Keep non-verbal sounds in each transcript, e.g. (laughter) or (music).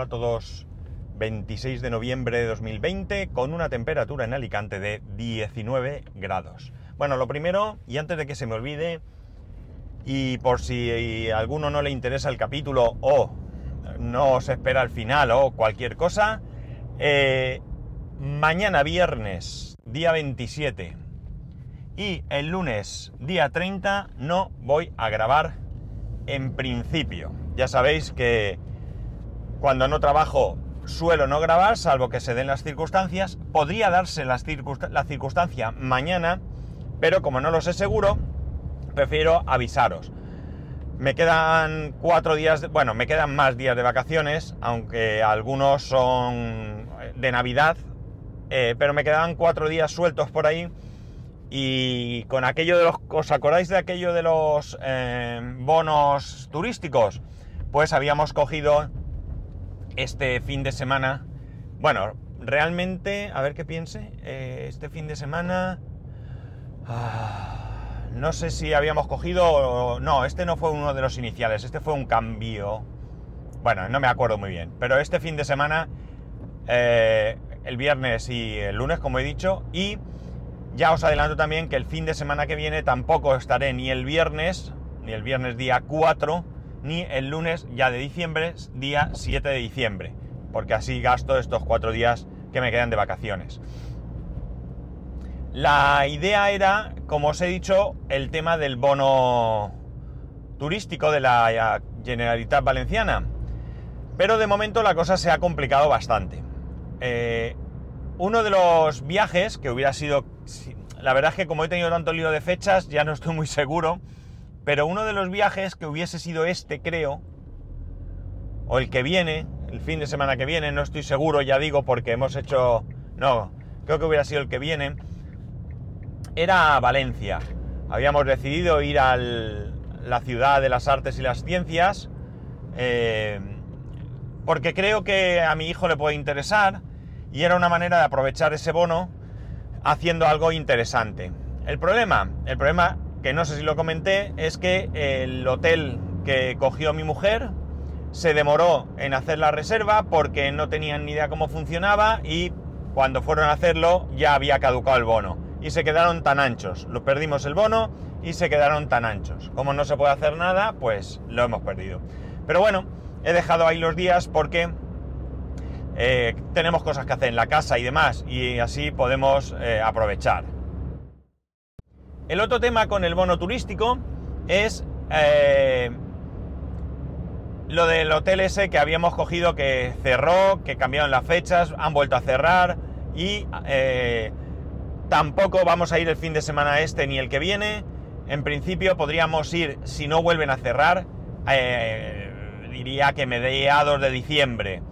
A todos. 26 de noviembre de 2020 con una temperatura en Alicante de 19 grados. Bueno, lo primero, y antes de que se me olvide, y por si a alguno no le interesa el capítulo o no se espera al final o cualquier cosa, eh, mañana viernes, día 27, y el lunes, día 30, no voy a grabar en principio. Ya sabéis que cuando no trabajo suelo no grabar, salvo que se den las circunstancias. Podría darse la circunstancia mañana, pero como no lo sé seguro, prefiero avisaros. Me quedan cuatro días, bueno, me quedan más días de vacaciones, aunque algunos son de Navidad, eh, pero me quedan cuatro días sueltos por ahí. Y con aquello de los. ¿Os acordáis de aquello de los eh, bonos turísticos? Pues habíamos cogido este fin de semana, bueno, realmente, a ver qué piense, eh, este fin de semana, ah, no sé si habíamos cogido, no, este no fue uno de los iniciales, este fue un cambio, bueno, no me acuerdo muy bien, pero este fin de semana, eh, el viernes y el lunes, como he dicho, y ya os adelanto también que el fin de semana que viene tampoco estaré ni el viernes, ni el viernes día 4, ni el lunes ya de diciembre, día 7 de diciembre, porque así gasto estos cuatro días que me quedan de vacaciones. La idea era, como os he dicho, el tema del bono turístico de la Generalitat Valenciana. Pero de momento la cosa se ha complicado bastante. Eh, uno de los viajes que hubiera sido... La verdad es que como he tenido tanto lío de fechas, ya no estoy muy seguro pero uno de los viajes que hubiese sido este, creo, o el que viene, el fin de semana que viene, no estoy seguro, ya digo, porque hemos hecho... No, creo que hubiera sido el que viene, era Valencia. Habíamos decidido ir a la ciudad de las artes y las ciencias, eh, porque creo que a mi hijo le puede interesar y era una manera de aprovechar ese bono haciendo algo interesante. El problema, el problema que no sé si lo comenté, es que el hotel que cogió mi mujer se demoró en hacer la reserva porque no tenían ni idea cómo funcionaba y cuando fueron a hacerlo ya había caducado el bono y se quedaron tan anchos. Lo perdimos el bono y se quedaron tan anchos. Como no se puede hacer nada, pues lo hemos perdido. Pero bueno, he dejado ahí los días porque eh, tenemos cosas que hacer en la casa y demás y así podemos eh, aprovechar. El otro tema con el bono turístico es eh, lo del hotel ese que habíamos cogido que cerró, que cambiaron las fechas, han vuelto a cerrar y eh, tampoco vamos a ir el fin de semana este ni el que viene. En principio podríamos ir, si no vuelven a cerrar, eh, diría que mediados de diciembre.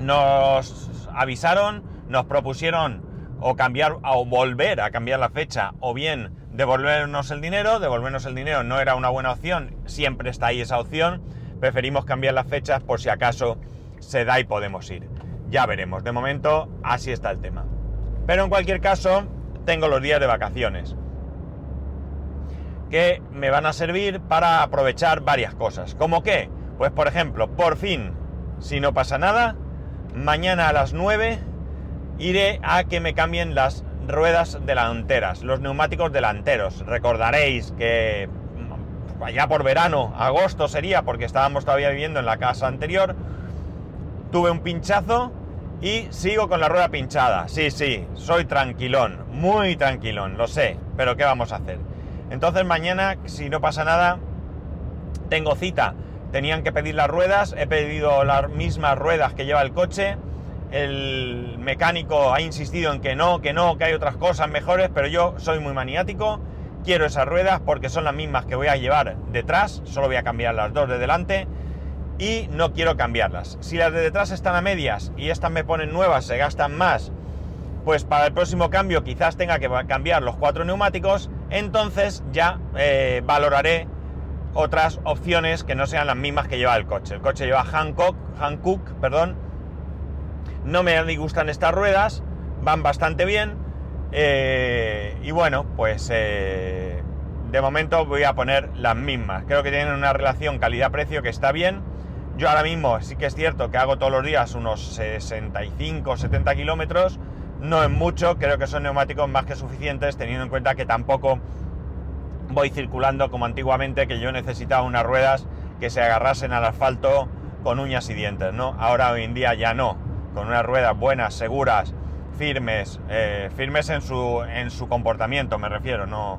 Nos avisaron, nos propusieron o cambiar o volver a cambiar la fecha o bien devolvernos el dinero, devolvernos el dinero no era una buena opción, siempre está ahí esa opción, preferimos cambiar las fechas por si acaso se da y podemos ir. Ya veremos, de momento así está el tema. Pero en cualquier caso, tengo los días de vacaciones que me van a servir para aprovechar varias cosas. ¿Como qué? Pues por ejemplo, por fin, si no pasa nada, mañana a las 9 iré a que me cambien las ruedas delanteras, los neumáticos delanteros. Recordaréis que mm, allá por verano, agosto sería, porque estábamos todavía viviendo en la casa anterior, tuve un pinchazo y sigo con la rueda pinchada. Sí, sí, soy tranquilón, muy tranquilón, lo sé, pero ¿qué vamos a hacer? Entonces mañana, si no pasa nada, tengo cita. Tenían que pedir las ruedas, he pedido las mismas ruedas que lleva el coche el mecánico ha insistido en que no, que no, que hay otras cosas mejores, pero yo soy muy maniático, quiero esas ruedas porque son las mismas que voy a llevar detrás, solo voy a cambiar las dos de delante y no quiero cambiarlas. Si las de detrás están a medias y estas me ponen nuevas, se gastan más, pues para el próximo cambio quizás tenga que cambiar los cuatro neumáticos, entonces ya eh, valoraré otras opciones que no sean las mismas que lleva el coche. El coche lleva Hancock, Hankook, perdón, no me disgustan estas ruedas, van bastante bien. Eh, y bueno, pues eh, de momento voy a poner las mismas. Creo que tienen una relación calidad-precio que está bien. Yo ahora mismo sí que es cierto que hago todos los días unos 65, 70 kilómetros, no es mucho, creo que son neumáticos más que suficientes, teniendo en cuenta que tampoco voy circulando como antiguamente, que yo necesitaba unas ruedas que se agarrasen al asfalto con uñas y dientes, ¿no? Ahora hoy en día ya no, con unas ruedas buenas, seguras, firmes, eh, firmes en su, en su comportamiento, me refiero, no,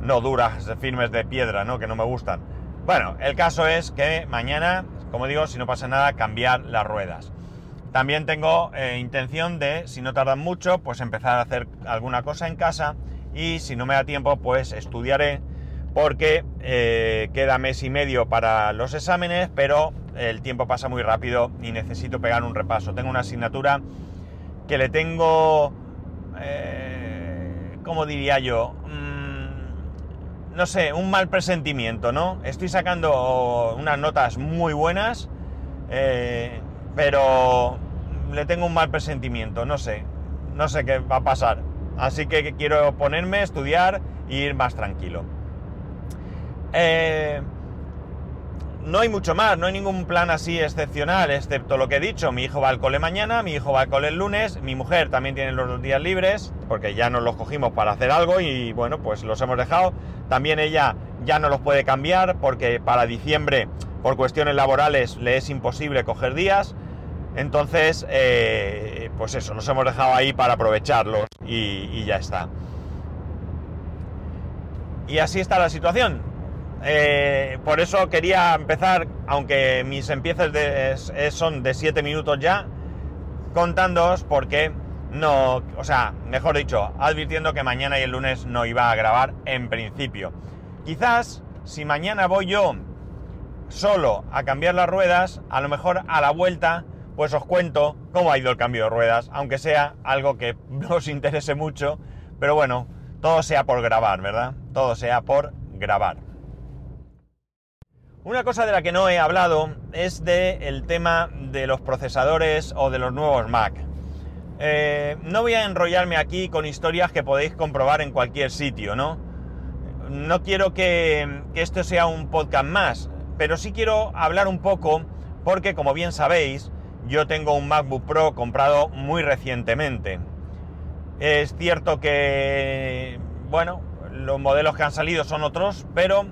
no duras, firmes de piedra, ¿no? Que no me gustan. Bueno, el caso es que mañana, como digo, si no pasa nada, cambiar las ruedas. También tengo eh, intención de, si no tardan mucho, pues empezar a hacer alguna cosa en casa y si no me da tiempo, pues estudiaré porque eh, queda mes y medio para los exámenes, pero el tiempo pasa muy rápido y necesito pegar un repaso. Tengo una asignatura que le tengo, eh, ¿cómo diría yo? Mm, no sé, un mal presentimiento, ¿no? Estoy sacando unas notas muy buenas, eh, pero le tengo un mal presentimiento, no sé, no sé qué va a pasar. Así que quiero ponerme, estudiar e ir más tranquilo. Eh, no hay mucho más, no hay ningún plan así excepcional, excepto lo que he dicho. Mi hijo va al cole mañana, mi hijo va al cole el lunes, mi mujer también tiene los dos días libres, porque ya nos los cogimos para hacer algo y bueno, pues los hemos dejado. También ella ya no los puede cambiar porque para diciembre, por cuestiones laborales, le es imposible coger días. Entonces, eh, pues eso, nos hemos dejado ahí para aprovecharlos y ya está. Y así está la situación. Eh, por eso quería empezar, aunque mis empieces son de 7 minutos ya, contándoos porque no, o sea, mejor dicho, advirtiendo que mañana y el lunes no iba a grabar en principio. Quizás si mañana voy yo solo a cambiar las ruedas, a lo mejor a la vuelta, pues os cuento cómo ha ido el cambio de ruedas, aunque sea algo que (laughs) no os interese mucho, pero bueno, todo sea por grabar, ¿verdad? Todo sea por grabar. Una cosa de la que no he hablado es del tema de los procesadores o de los nuevos Mac. Eh, no voy a enrollarme aquí con historias que podéis comprobar en cualquier sitio, ¿no? No quiero que, que esto sea un podcast más, pero sí quiero hablar un poco porque, como bien sabéis, yo tengo un MacBook Pro comprado muy recientemente. Es cierto que, bueno, los modelos que han salido son otros, pero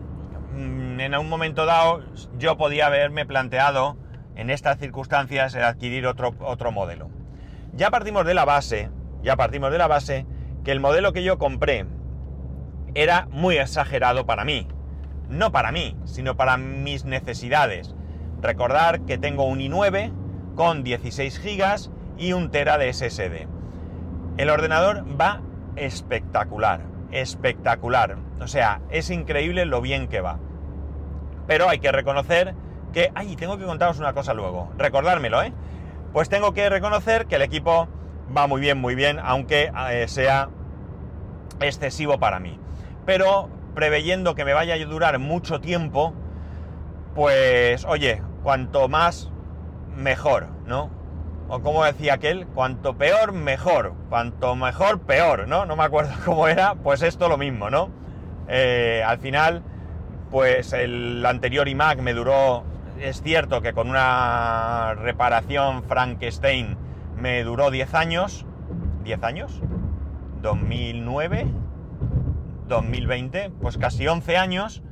en un momento dado yo podía haberme planteado en estas circunstancias el adquirir otro, otro modelo. Ya partimos de la base, ya partimos de la base que el modelo que yo compré era muy exagerado para mí. No para mí, sino para mis necesidades. Recordar que tengo un i9 con 16 GB y un tera de SSD. El ordenador va espectacular, espectacular. O sea, es increíble lo bien que va. Pero hay que reconocer que... ¡Ay! Tengo que contaros una cosa luego. Recordármelo, ¿eh? Pues tengo que reconocer que el equipo va muy bien, muy bien, aunque eh, sea excesivo para mí. Pero preveyendo que me vaya a durar mucho tiempo, pues oye, cuanto más, mejor, ¿no? O como decía aquel, cuanto peor, mejor. Cuanto mejor, peor, ¿no? No me acuerdo (laughs) cómo era, pues esto lo mismo, ¿no? Eh, al final, pues el anterior iMac me duró, es cierto que con una reparación Frankenstein me duró 10 años, 10 años, 2009, 2020, pues casi 11 años,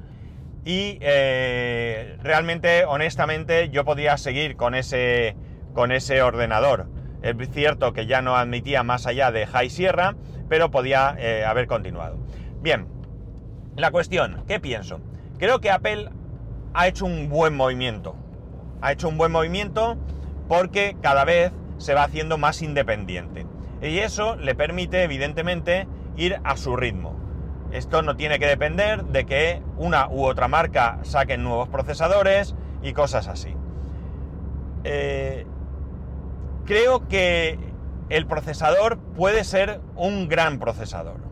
y eh, realmente, honestamente, yo podía seguir con ese, con ese ordenador. Es cierto que ya no admitía más allá de High Sierra, pero podía eh, haber continuado. Bien, la cuestión, ¿qué pienso? Creo que Apple ha hecho un buen movimiento. Ha hecho un buen movimiento porque cada vez se va haciendo más independiente. Y eso le permite, evidentemente, ir a su ritmo. Esto no tiene que depender de que una u otra marca saquen nuevos procesadores y cosas así. Eh, creo que el procesador puede ser un gran procesador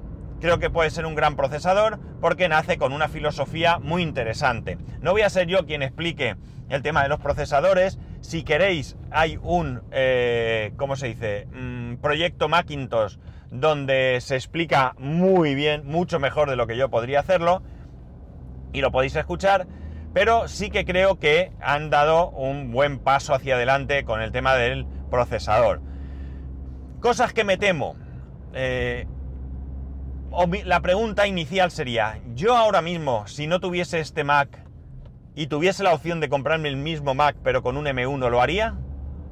creo que puede ser un gran procesador porque nace con una filosofía muy interesante. No voy a ser yo quien explique el tema de los procesadores. Si queréis, hay un, eh, ¿cómo se dice? Mm, proyecto Macintosh donde se explica muy bien, mucho mejor de lo que yo podría hacerlo y lo podéis escuchar. Pero sí que creo que han dado un buen paso hacia adelante con el tema del procesador. Cosas que me temo. Eh, la pregunta inicial sería, yo ahora mismo, si no tuviese este Mac y tuviese la opción de comprarme el mismo Mac pero con un M1, ¿lo haría?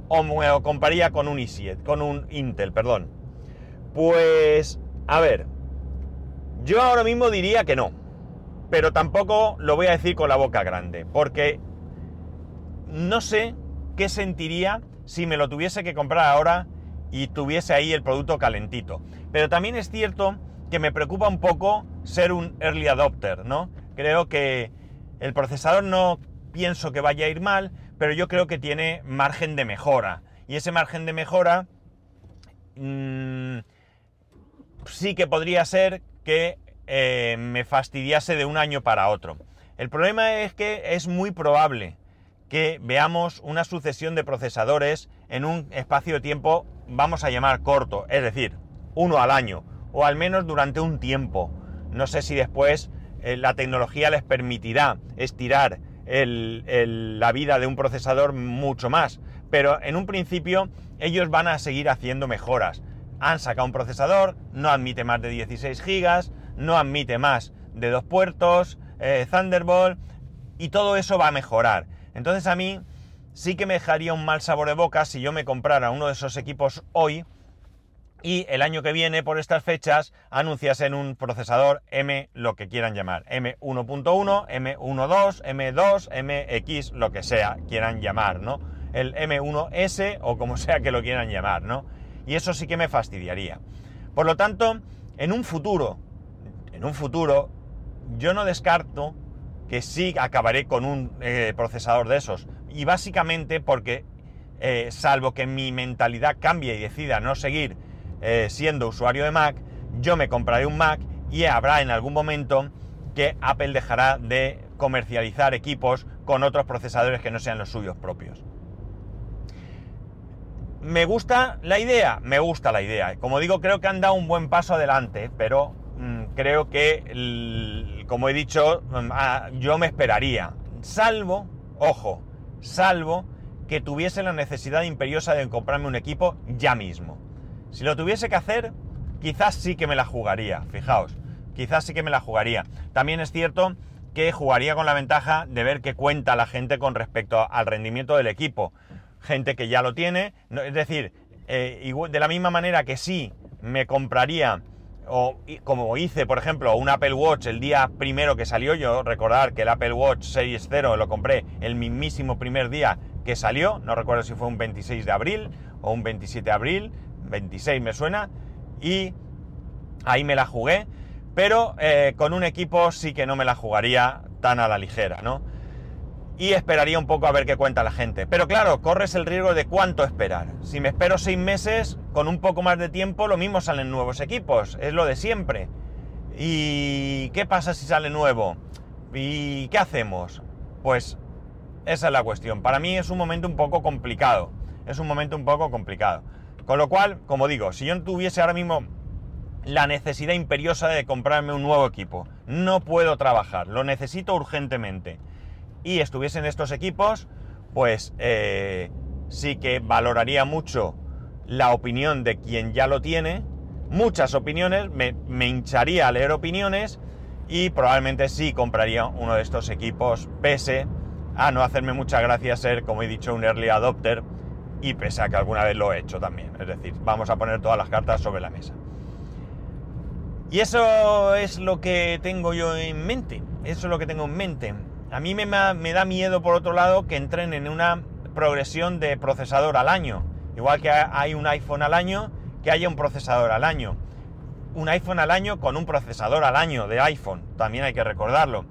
¿O me lo compraría con un i7, con un Intel, perdón? Pues, a ver, yo ahora mismo diría que no, pero tampoco lo voy a decir con la boca grande, porque no sé qué sentiría si me lo tuviese que comprar ahora y tuviese ahí el producto calentito. Pero también es cierto que me preocupa un poco ser un early adopter, ¿no? Creo que el procesador no pienso que vaya a ir mal, pero yo creo que tiene margen de mejora. Y ese margen de mejora mm, sí que podría ser que eh, me fastidiase de un año para otro. El problema es que es muy probable que veamos una sucesión de procesadores en un espacio de tiempo, vamos a llamar corto, es decir, uno al año o al menos durante un tiempo. No sé si después eh, la tecnología les permitirá estirar la vida de un procesador mucho más, pero en un principio ellos van a seguir haciendo mejoras. Han sacado un procesador, no admite más de 16 GB, no admite más de dos puertos, eh, Thunderbolt, y todo eso va a mejorar. Entonces a mí sí que me dejaría un mal sabor de boca si yo me comprara uno de esos equipos hoy y el año que viene, por estas fechas, anunciasen un procesador M, lo que quieran llamar, M1.1, M12, M2, MX, lo que sea, quieran llamar, ¿no? El M1S o como sea que lo quieran llamar, ¿no? Y eso sí que me fastidiaría. Por lo tanto, en un futuro, en un futuro, yo no descarto que sí acabaré con un eh, procesador de esos. Y básicamente porque, eh, salvo que mi mentalidad cambie y decida no seguir eh, siendo usuario de Mac, yo me compraré un Mac y habrá en algún momento que Apple dejará de comercializar equipos con otros procesadores que no sean los suyos propios. ¿Me gusta la idea? Me gusta la idea. Como digo, creo que han dado un buen paso adelante, pero mm, creo que, como he dicho, mm, ah, yo me esperaría. Salvo, ojo, salvo que tuviese la necesidad imperiosa de comprarme un equipo ya mismo. Si lo tuviese que hacer, quizás sí que me la jugaría, fijaos, quizás sí que me la jugaría. También es cierto que jugaría con la ventaja de ver qué cuenta la gente con respecto al rendimiento del equipo. Gente que ya lo tiene, es decir, eh, de la misma manera que sí me compraría, o como hice, por ejemplo, un Apple Watch el día primero que salió, yo recordar que el Apple Watch Series 0 lo compré el mismísimo primer día que salió, no recuerdo si fue un 26 de abril o un 27 de abril, 26 me suena, y ahí me la jugué, pero eh, con un equipo sí que no me la jugaría tan a la ligera, ¿no? Y esperaría un poco a ver qué cuenta la gente. Pero claro, corres el riesgo de cuánto esperar. Si me espero seis meses, con un poco más de tiempo, lo mismo salen nuevos equipos. Es lo de siempre. ¿Y qué pasa si sale nuevo? ¿Y qué hacemos? Pues esa es la cuestión. Para mí es un momento un poco complicado. Es un momento un poco complicado. Con lo cual, como digo, si yo tuviese ahora mismo la necesidad imperiosa de comprarme un nuevo equipo, no puedo trabajar, lo necesito urgentemente, y estuviesen estos equipos, pues eh, sí que valoraría mucho la opinión de quien ya lo tiene, muchas opiniones, me, me hincharía a leer opiniones y probablemente sí compraría uno de estos equipos, pese a no hacerme mucha gracia ser, como he dicho, un early adopter y pese a que alguna vez lo he hecho también. Es decir, vamos a poner todas las cartas sobre la mesa. Y eso es lo que tengo yo en mente. Eso es lo que tengo en mente. A mí me, me da miedo, por otro lado, que entren en una progresión de procesador al año. Igual que hay un iPhone al año, que haya un procesador al año. Un iPhone al año con un procesador al año de iPhone. También hay que recordarlo.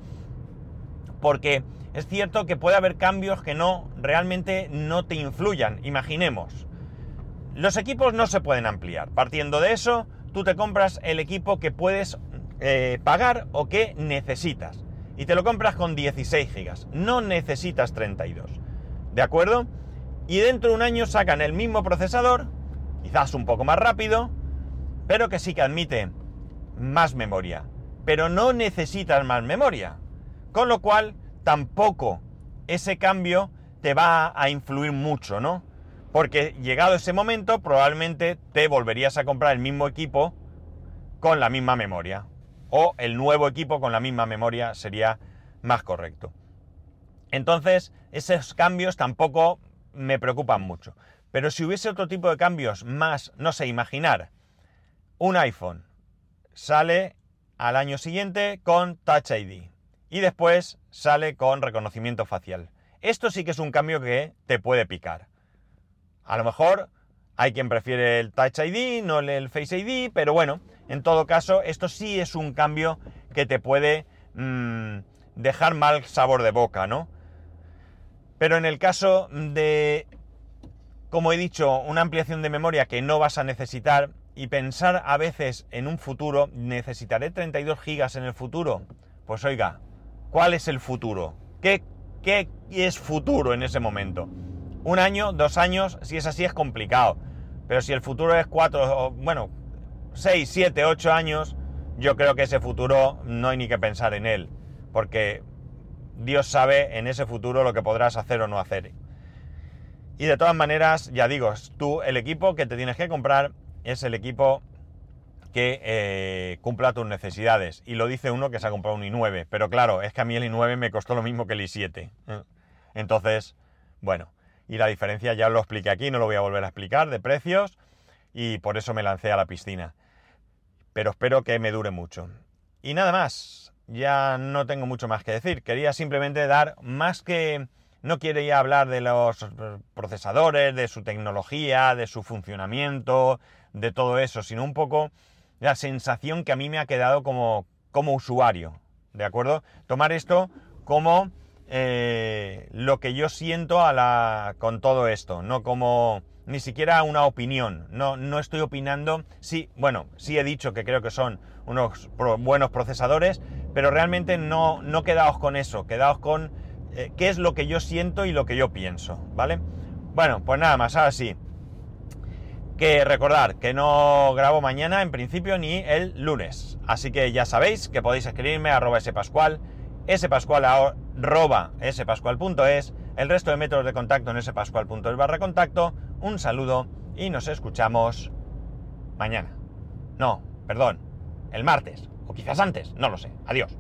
Porque es cierto que puede haber cambios que no realmente no te influyan. Imaginemos, los equipos no se pueden ampliar. Partiendo de eso, tú te compras el equipo que puedes eh, pagar o que necesitas. Y te lo compras con 16 gigas. No necesitas 32. ¿De acuerdo? Y dentro de un año sacan el mismo procesador, quizás un poco más rápido, pero que sí que admite más memoria. Pero no necesitas más memoria. Con lo cual, tampoco ese cambio te va a influir mucho, ¿no? Porque llegado ese momento, probablemente te volverías a comprar el mismo equipo con la misma memoria. O el nuevo equipo con la misma memoria sería más correcto. Entonces, esos cambios tampoco me preocupan mucho. Pero si hubiese otro tipo de cambios más, no sé, imaginar, un iPhone sale al año siguiente con Touch ID y después sale con reconocimiento facial. Esto sí que es un cambio que te puede picar. A lo mejor hay quien prefiere el Touch ID, no el Face ID, pero bueno, en todo caso, esto sí es un cambio que te puede mm, dejar mal sabor de boca, ¿no? Pero en el caso de, como he dicho, una ampliación de memoria que no vas a necesitar y pensar a veces en un futuro, ¿necesitaré 32 gigas en el futuro? Pues oiga, ¿cuál es el futuro? ¿Qué, qué es futuro en ese momento? Un año, dos años, si es así es complicado. Pero si el futuro es cuatro, bueno, seis, siete, ocho años, yo creo que ese futuro no hay ni que pensar en él. Porque Dios sabe en ese futuro lo que podrás hacer o no hacer. Y de todas maneras, ya digo, tú el equipo que te tienes que comprar es el equipo que eh, cumpla tus necesidades. Y lo dice uno que se ha comprado un i9. Pero claro, es que a mí el i9 me costó lo mismo que el i7. ¿eh? Entonces, bueno, y la diferencia ya lo expliqué aquí, no lo voy a volver a explicar, de precios. Y por eso me lancé a la piscina. Pero espero que me dure mucho. Y nada más ya no tengo mucho más que decir. Quería simplemente dar más que... No quería hablar de los procesadores, de su tecnología, de su funcionamiento, de todo eso, sino un poco la sensación que a mí me ha quedado como, como usuario. ¿De acuerdo? Tomar esto como eh, lo que yo siento a la, con todo esto, no como ni siquiera una opinión. No, no estoy opinando. Sí, bueno, sí he dicho que creo que son unos buenos procesadores, pero realmente no, no quedaos con eso, quedaos con eh, qué es lo que yo siento y lo que yo pienso, ¿vale? Bueno, pues nada más, ahora sí. Que recordar que no grabo mañana en principio ni el lunes. Así que ya sabéis que podéis escribirme a arroba spascual, spascual arroba spascual.es, el resto de métodos de contacto en spascual.es barra contacto. Un saludo y nos escuchamos mañana. No, perdón, el martes, o quizás antes, no lo sé. Adiós.